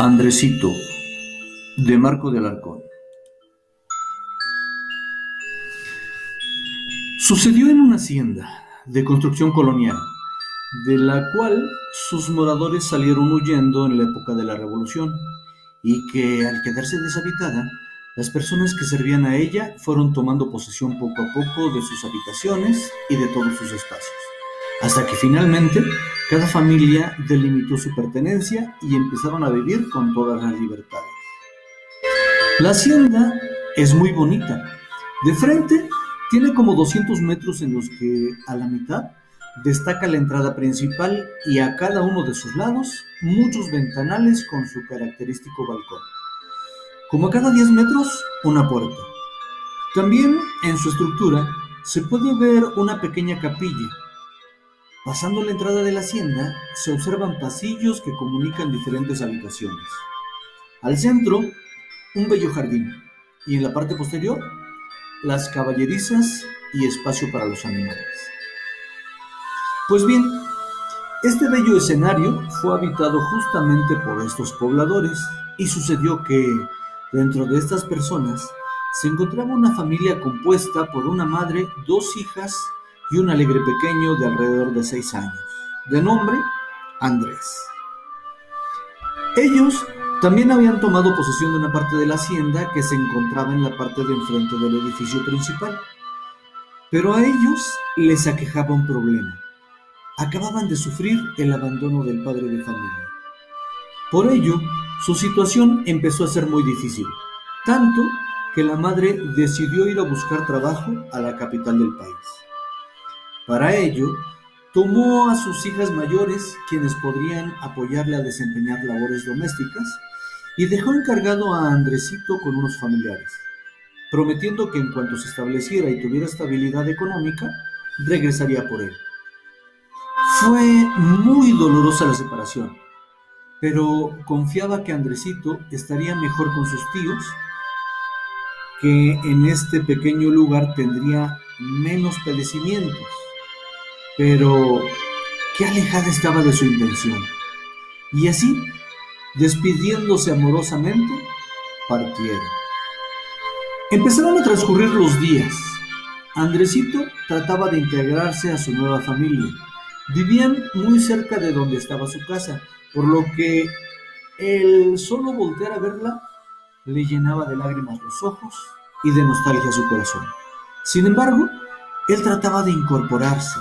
Andresito, de Marco de Alarcón. Sucedió en una hacienda de construcción colonial, de la cual sus moradores salieron huyendo en la época de la Revolución, y que al quedarse deshabitada, las personas que servían a ella fueron tomando posesión poco a poco de sus habitaciones y de todos sus espacios hasta que finalmente cada familia delimitó su pertenencia y empezaron a vivir con todas las libertades. La hacienda es muy bonita. De frente tiene como 200 metros en los que a la mitad destaca la entrada principal y a cada uno de sus lados muchos ventanales con su característico balcón. Como a cada 10 metros, una puerta. También en su estructura se puede ver una pequeña capilla Pasando la entrada de la hacienda, se observan pasillos que comunican diferentes habitaciones. Al centro, un bello jardín y en la parte posterior, las caballerizas y espacio para los animales. Pues bien, este bello escenario fue habitado justamente por estos pobladores y sucedió que dentro de estas personas se encontraba una familia compuesta por una madre, dos hijas y un alegre pequeño de alrededor de seis años, de nombre Andrés. Ellos también habían tomado posesión de una parte de la hacienda que se encontraba en la parte de enfrente del edificio principal. Pero a ellos les aquejaba un problema. Acababan de sufrir el abandono del padre de familia. Por ello, su situación empezó a ser muy difícil, tanto que la madre decidió ir a buscar trabajo a la capital del país. Para ello, tomó a sus hijas mayores, quienes podrían apoyarle a desempeñar labores domésticas, y dejó encargado a Andresito con unos familiares, prometiendo que en cuanto se estableciera y tuviera estabilidad económica, regresaría por él. Fue muy dolorosa la separación, pero confiaba que Andresito estaría mejor con sus tíos, que en este pequeño lugar tendría menos padecimientos pero qué alejada estaba de su intención. Y así, despidiéndose amorosamente, partieron. Empezaron a transcurrir los días. Andresito trataba de integrarse a su nueva familia. Vivían muy cerca de donde estaba su casa, por lo que el solo voltear a verla le llenaba de lágrimas los ojos y de nostalgia su corazón. Sin embargo, él trataba de incorporarse,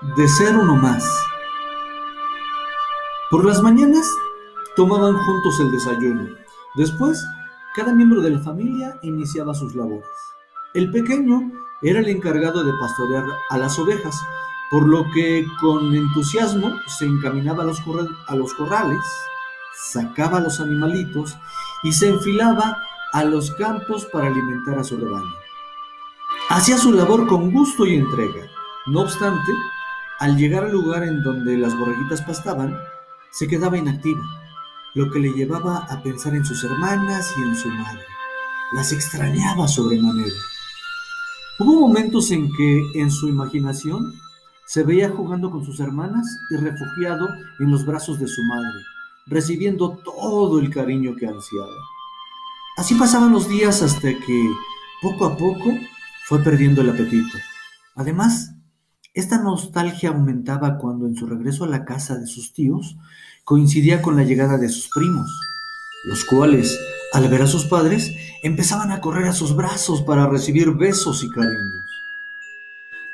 de ser uno más. Por las mañanas tomaban juntos el desayuno. Después, cada miembro de la familia iniciaba sus labores. El pequeño era el encargado de pastorear a las ovejas, por lo que con entusiasmo se encaminaba a los, a los corrales, sacaba a los animalitos y se enfilaba a los campos para alimentar a su rebaño. Hacía su labor con gusto y entrega. No obstante, al llegar al lugar en donde las borreguitas pastaban, se quedaba inactivo, lo que le llevaba a pensar en sus hermanas y en su madre. Las extrañaba sobremanera. Hubo momentos en que, en su imaginación, se veía jugando con sus hermanas y refugiado en los brazos de su madre, recibiendo todo el cariño que ansiaba. Así pasaban los días hasta que, poco a poco, fue perdiendo el apetito. Además, esta nostalgia aumentaba cuando en su regreso a la casa de sus tíos coincidía con la llegada de sus primos, los cuales, al ver a sus padres, empezaban a correr a sus brazos para recibir besos y cariños.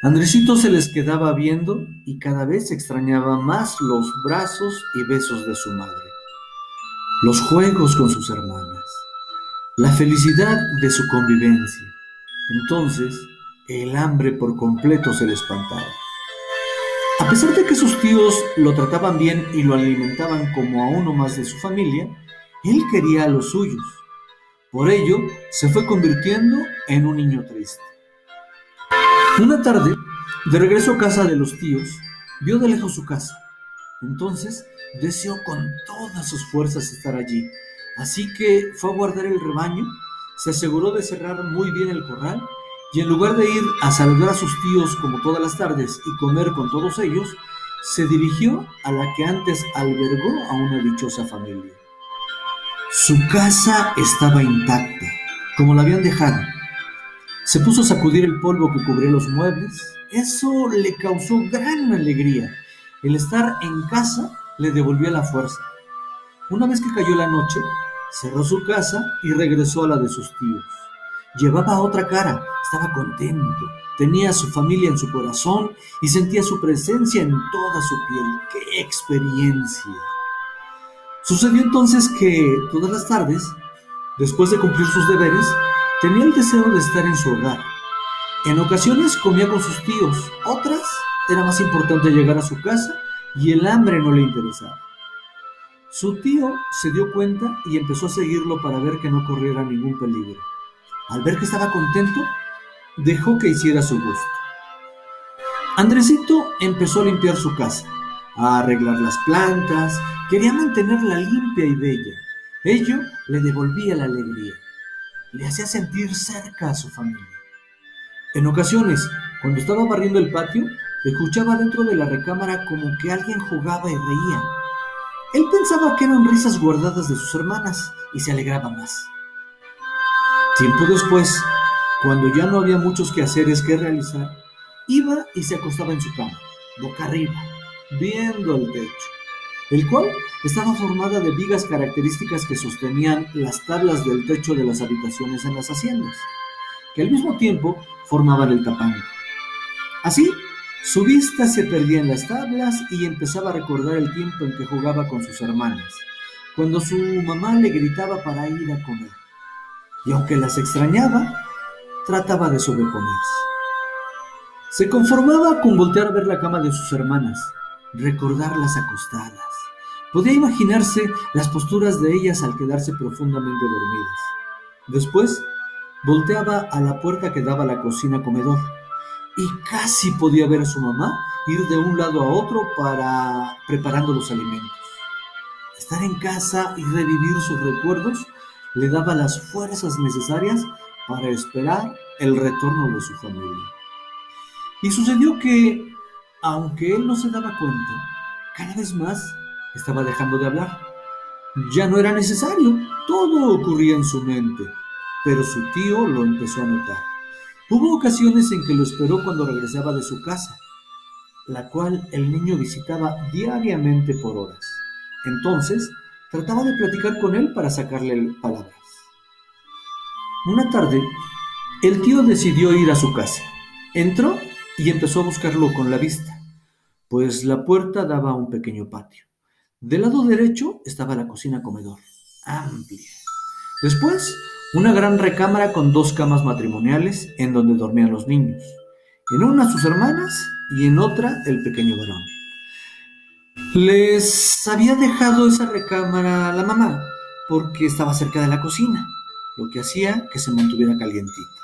Andresito se les quedaba viendo y cada vez extrañaba más los brazos y besos de su madre, los juegos con sus hermanas, la felicidad de su convivencia. Entonces, el hambre por completo se le espantaba. A pesar de que sus tíos lo trataban bien y lo alimentaban como a uno más de su familia, él quería a los suyos. Por ello, se fue convirtiendo en un niño triste. Una tarde, de regreso a casa de los tíos, vio de lejos su casa. Entonces, deseó con todas sus fuerzas estar allí. Así que fue a guardar el rebaño, se aseguró de cerrar muy bien el corral y en lugar de ir a saludar a sus tíos como todas las tardes y comer con todos ellos, se dirigió a la que antes albergó a una dichosa familia. Su casa estaba intacta, como la habían dejado. Se puso a sacudir el polvo que cubría los muebles. Eso le causó gran alegría. El estar en casa le devolvía la fuerza. Una vez que cayó la noche, cerró su casa y regresó a la de sus tíos. Llevaba otra cara, estaba contento, tenía a su familia en su corazón y sentía su presencia en toda su piel. ¡Qué experiencia! Sucedió entonces que todas las tardes, después de cumplir sus deberes, tenía el deseo de estar en su hogar. En ocasiones comía con sus tíos, otras era más importante llegar a su casa y el hambre no le interesaba. Su tío se dio cuenta y empezó a seguirlo para ver que no corriera ningún peligro. Al ver que estaba contento, dejó que hiciera su gusto. Andresito empezó a limpiar su casa, a arreglar las plantas, quería mantenerla limpia y bella. Ello le devolvía la alegría, le hacía sentir cerca a su familia. En ocasiones, cuando estaba barriendo el patio, escuchaba dentro de la recámara como que alguien jugaba y reía. Él pensaba que eran risas guardadas de sus hermanas y se alegraba más. Tiempo después, cuando ya no había muchos quehaceres que realizar, iba y se acostaba en su cama, boca arriba, viendo el techo, el cual estaba formada de vigas características que sostenían las tablas del techo de las habitaciones en las haciendas, que al mismo tiempo formaban el tapango. Así, su vista se perdía en las tablas y empezaba a recordar el tiempo en que jugaba con sus hermanas, cuando su mamá le gritaba para ir a comer y aunque las extrañaba, trataba de sobreponerse. Se conformaba con voltear a ver la cama de sus hermanas, recordarlas acostadas. Podía imaginarse las posturas de ellas al quedarse profundamente dormidas. Después, volteaba a la puerta que daba a la cocina comedor y casi podía ver a su mamá ir de un lado a otro para preparando los alimentos. Estar en casa y revivir sus recuerdos le daba las fuerzas necesarias para esperar el retorno de su familia. Y sucedió que, aunque él no se daba cuenta, cada vez más estaba dejando de hablar. Ya no era necesario, todo ocurría en su mente, pero su tío lo empezó a notar. Hubo ocasiones en que lo esperó cuando regresaba de su casa, la cual el niño visitaba diariamente por horas. Entonces, Trataba de platicar con él para sacarle palabras. Una tarde, el tío decidió ir a su casa. Entró y empezó a buscarlo con la vista, pues la puerta daba a un pequeño patio. Del lado derecho estaba la cocina comedor, amplia. Después, una gran recámara con dos camas matrimoniales en donde dormían los niños. En una sus hermanas y en otra el pequeño varón. Les había dejado esa recámara a la mamá porque estaba cerca de la cocina, lo que hacía que se mantuviera calientita.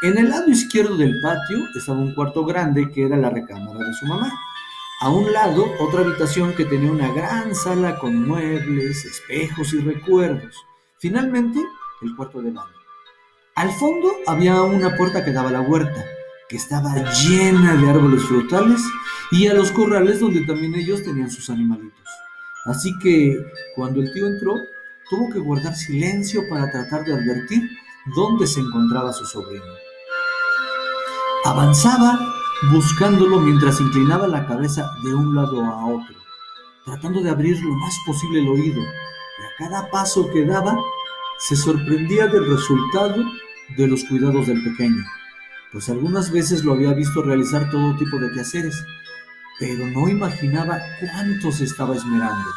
En el lado izquierdo del patio estaba un cuarto grande que era la recámara de su mamá. A un lado, otra habitación que tenía una gran sala con muebles, espejos y recuerdos. Finalmente, el cuarto de baño. Al fondo había una puerta que daba a la huerta, que estaba llena de árboles frutales y a los corrales donde también ellos tenían sus animalitos. Así que cuando el tío entró, tuvo que guardar silencio para tratar de advertir dónde se encontraba su sobrino. Avanzaba buscándolo mientras inclinaba la cabeza de un lado a otro, tratando de abrir lo más posible el oído, y a cada paso que daba se sorprendía del resultado de los cuidados del pequeño, pues algunas veces lo había visto realizar todo tipo de quehaceres, pero no imaginaba cuánto se estaba esmerando,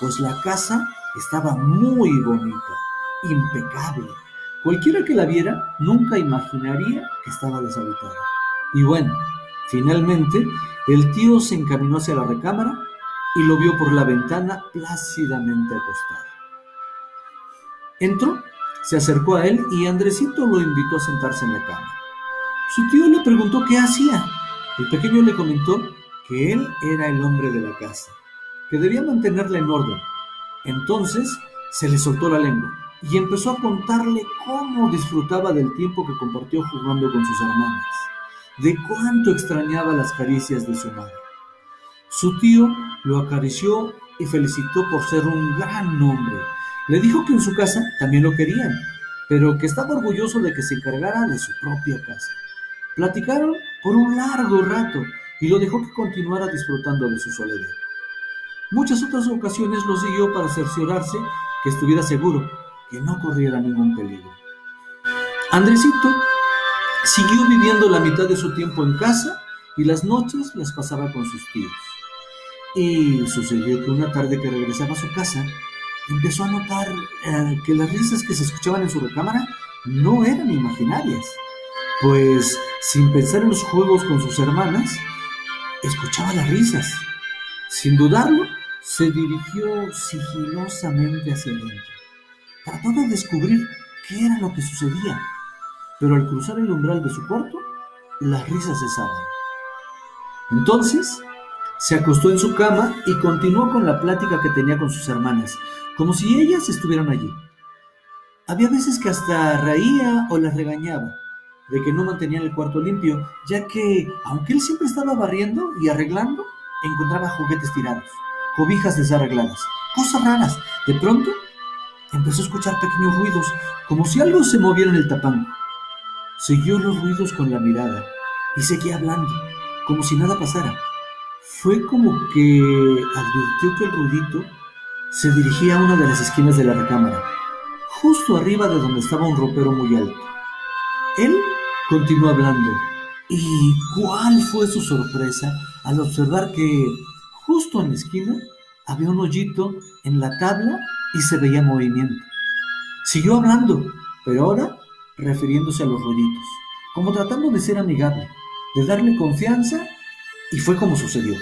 pues la casa estaba muy bonita, impecable. Cualquiera que la viera nunca imaginaría que estaba deshabitada. Y bueno, finalmente el tío se encaminó hacia la recámara y lo vio por la ventana plácidamente acostado. Entró, se acercó a él y Andresito lo invitó a sentarse en la cama. Su tío le preguntó qué hacía. El pequeño le comentó que él era el hombre de la casa, que debía mantenerla en orden. Entonces se le soltó la lengua y empezó a contarle cómo disfrutaba del tiempo que compartió jugando con sus hermanas, de cuánto extrañaba las caricias de su madre. Su tío lo acarició y felicitó por ser un gran hombre Le dijo que en su casa también lo querían, pero que estaba orgulloso de que se encargara de su propia casa. Platicaron por un largo rato y lo dejó que continuara disfrutando de su soledad. Muchas otras ocasiones lo siguió para cerciorarse que estuviera seguro, que no corriera ningún peligro. Andresito siguió viviendo la mitad de su tiempo en casa y las noches las pasaba con sus tíos. Y sucedió que una tarde que regresaba a su casa, empezó a notar eh, que las risas que se escuchaban en su recámara no eran imaginarias, pues sin pensar en los juegos con sus hermanas, escuchaba las risas. Sin dudarlo, se dirigió sigilosamente hacia adentro. Trató de descubrir qué era lo que sucedía, pero al cruzar el umbral de su cuarto, las risas cesaban. Entonces, se acostó en su cama y continuó con la plática que tenía con sus hermanas, como si ellas estuvieran allí. Había veces que hasta reía o las regañaba de que no mantenían el cuarto limpio, ya que, aunque él siempre estaba barriendo y arreglando, encontraba juguetes tirados, cobijas desarregladas, cosas raras. De pronto, empezó a escuchar pequeños ruidos, como si algo se moviera en el tapán. Siguió los ruidos con la mirada y seguía hablando, como si nada pasara. Fue como que advirtió que el ruidito se dirigía a una de las esquinas de la recámara, justo arriba de donde estaba un ropero muy alto. Él continuó hablando, y cuál fue su sorpresa al observar que justo en la esquina había un hoyito en la tabla y se veía movimiento. Siguió hablando, pero ahora refiriéndose a los ruiditos, como tratando de ser amigable, de darle confianza, y fue como sucedió.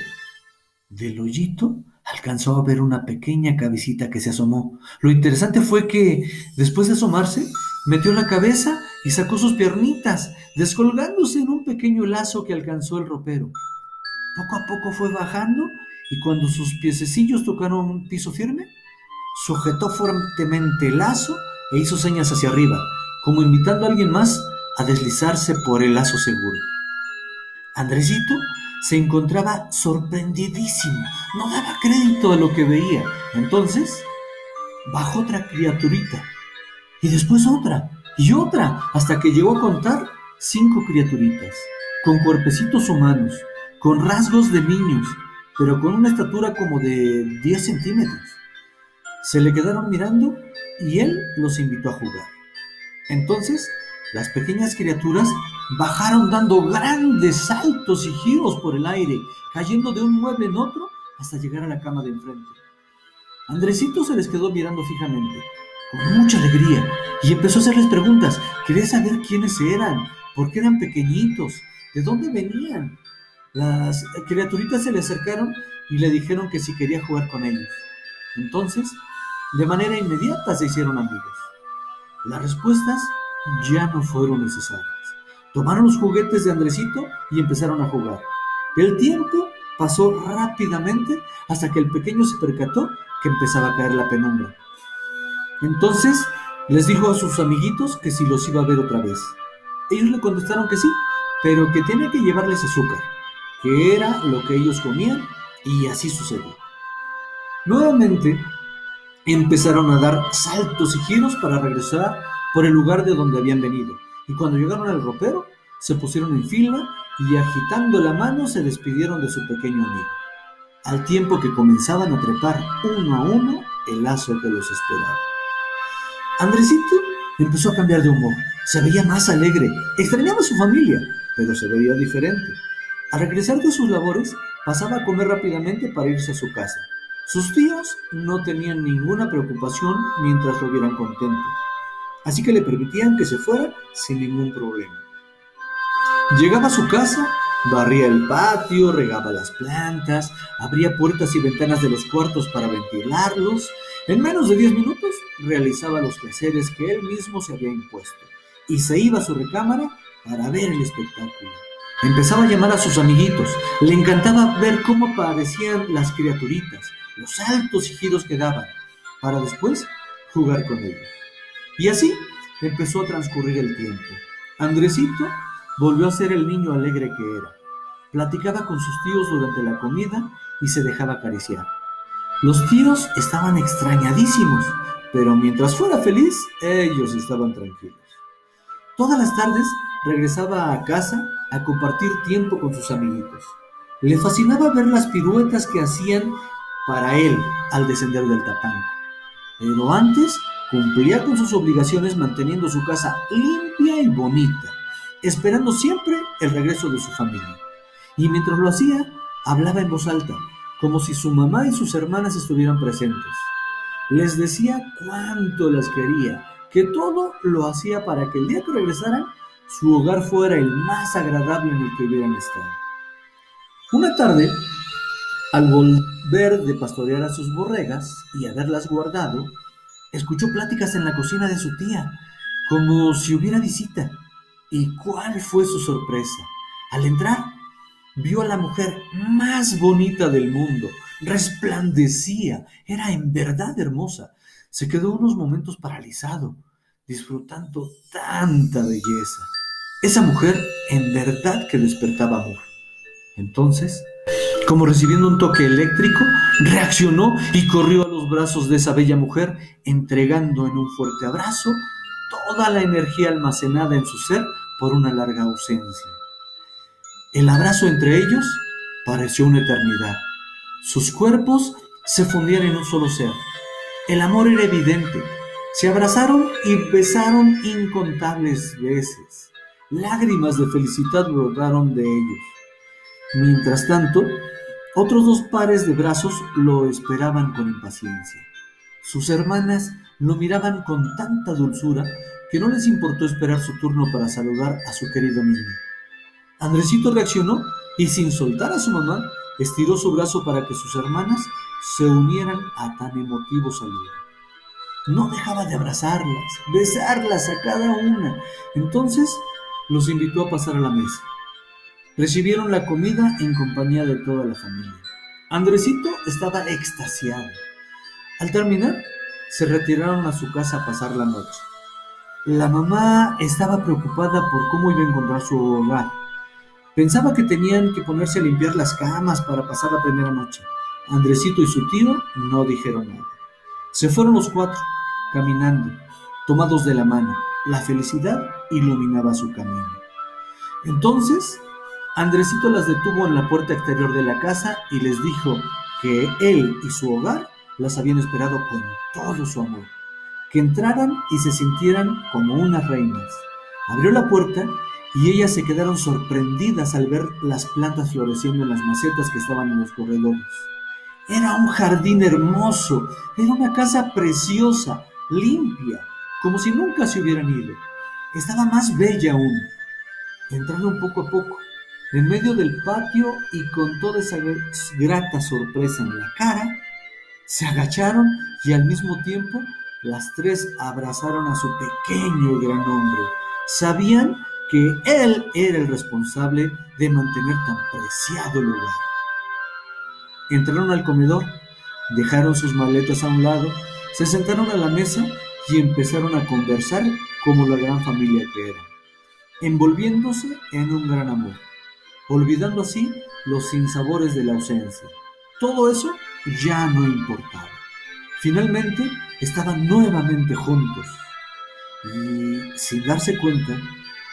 Del hoyito alcanzó a ver una pequeña cabecita que se asomó. Lo interesante fue que, después de asomarse, metió la cabeza y sacó sus piernitas, descolgándose en un pequeño lazo que alcanzó el ropero. Poco a poco fue bajando y cuando sus piececillos tocaron un piso firme, sujetó fuertemente el lazo e hizo señas hacia arriba, como invitando a alguien más a deslizarse por el lazo seguro. Andresito se encontraba sorprendidísimo, no daba crédito a lo que veía. Entonces, bajó otra criaturita, y después otra, y otra, hasta que llegó a contar cinco criaturitas, con cuerpecitos humanos, con rasgos de niños, pero con una estatura como de 10 centímetros. Se le quedaron mirando y él los invitó a jugar. Entonces, las pequeñas criaturas bajaron dando grandes saltos y giros por el aire, cayendo de un mueble en otro hasta llegar a la cama de enfrente. Andresito se les quedó mirando fijamente, con mucha alegría, y empezó a hacerles preguntas. Quería saber quiénes eran, por qué eran pequeñitos, de dónde venían. Las criaturitas se le acercaron y le dijeron que si quería jugar con ellos. Entonces, de manera inmediata se hicieron amigos. Las respuestas ya no fueron necesarias. Tomaron los juguetes de Andresito y empezaron a jugar. El tiempo pasó rápidamente hasta que el pequeño se percató que empezaba a caer la penumbra. Entonces les dijo a sus amiguitos que si los iba a ver otra vez. Ellos le contestaron que sí, pero que tenía que llevarles azúcar, que era lo que ellos comían, y así sucedió. Nuevamente empezaron a dar saltos y giros para regresar por el lugar de donde habían venido, y cuando llegaron al ropero, se pusieron en fila y agitando la mano se despidieron de su pequeño amigo, al tiempo que comenzaban a trepar uno a uno el lazo que los esperaba. Andresito empezó a cambiar de humor, se veía más alegre, extrañaba a su familia, pero se veía diferente. Al regresar de sus labores, pasaba a comer rápidamente para irse a su casa. Sus tíos no tenían ninguna preocupación mientras lo vieran contento así que le permitían que se fuera sin ningún problema. Llegaba a su casa, barría el patio, regaba las plantas, abría puertas y ventanas de los cuartos para ventilarlos. En menos de 10 minutos realizaba los quehaceres que él mismo se había impuesto y se iba a su recámara para ver el espectáculo. Empezaba a llamar a sus amiguitos, le encantaba ver cómo aparecían las criaturitas, los altos y giros que daban, para después jugar con ellos. Y así empezó a transcurrir el tiempo. Andresito volvió a ser el niño alegre que era. Platicaba con sus tíos durante la comida y se dejaba acariciar. Los tíos estaban extrañadísimos, pero mientras fuera feliz, ellos estaban tranquilos. Todas las tardes regresaba a casa a compartir tiempo con sus amiguitos. Le fascinaba ver las piruetas que hacían para él al descender del tapanco. Pero antes cumplía con sus obligaciones manteniendo su casa limpia y bonita, esperando siempre el regreso de su familia. Y mientras lo hacía, hablaba en voz alta, como si su mamá y sus hermanas estuvieran presentes. Les decía cuánto las quería, que todo lo hacía para que el día que regresaran, su hogar fuera el más agradable en el que hubieran estado. Una tarde, al volver de pastorear a sus borregas y haberlas guardado, escuchó pláticas en la cocina de su tía, como si hubiera visita. ¿Y cuál fue su sorpresa? Al entrar, vio a la mujer más bonita del mundo. Resplandecía, era en verdad hermosa. Se quedó unos momentos paralizado, disfrutando tanta belleza. Esa mujer en verdad que despertaba amor. Entonces, como recibiendo un toque eléctrico, reaccionó y corrió a los brazos de esa bella mujer, entregando en un fuerte abrazo toda la energía almacenada en su ser por una larga ausencia. El abrazo entre ellos pareció una eternidad. Sus cuerpos se fundían en un solo ser. El amor era evidente. Se abrazaron y besaron incontables veces. Lágrimas de felicidad brotaron de ellos. Mientras tanto, otros dos pares de brazos lo esperaban con impaciencia. Sus hermanas lo miraban con tanta dulzura que no les importó esperar su turno para saludar a su querido niño. Andresito reaccionó y sin soltar a su mamá, estiró su brazo para que sus hermanas se unieran a tan emotivo saludo. No dejaba de abrazarlas, besarlas a cada una. Entonces los invitó a pasar a la mesa. Recibieron la comida en compañía de toda la familia. Andresito estaba extasiado. Al terminar, se retiraron a su casa a pasar la noche. La mamá estaba preocupada por cómo iba a encontrar su hogar. Pensaba que tenían que ponerse a limpiar las camas para pasar la primera noche. Andresito y su tío no dijeron nada. Se fueron los cuatro, caminando, tomados de la mano. La felicidad iluminaba su camino. Entonces Andresito las detuvo en la puerta exterior de la casa y les dijo que él y su hogar las habían esperado con todo su amor, que entraran y se sintieran como unas reinas. Abrió la puerta y ellas se quedaron sorprendidas al ver las plantas floreciendo en las macetas que estaban en los corredores. Era un jardín hermoso, era una casa preciosa, limpia, como si nunca se hubieran ido. Estaba más bella aún. Entraron poco a poco en medio del patio y con toda esa grata sorpresa en la cara, se agacharon y al mismo tiempo las tres abrazaron a su pequeño gran hombre. Sabían él era el responsable de mantener tan preciado lugar. Entraron al comedor, dejaron sus maletas a un lado, se sentaron a la mesa y empezaron a conversar como la gran familia que eran, envolviéndose en un gran amor olvidando así los sinsabores de la ausencia. Todo eso ya no importaba. Finalmente estaban nuevamente juntos. Y sin darse cuenta,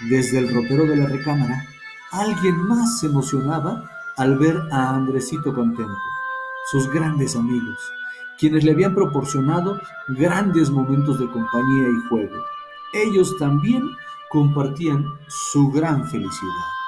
desde el ropero de la recámara, alguien más se emocionaba al ver a Andresito contento. Sus grandes amigos, quienes le habían proporcionado grandes momentos de compañía y juego. Ellos también compartían su gran felicidad.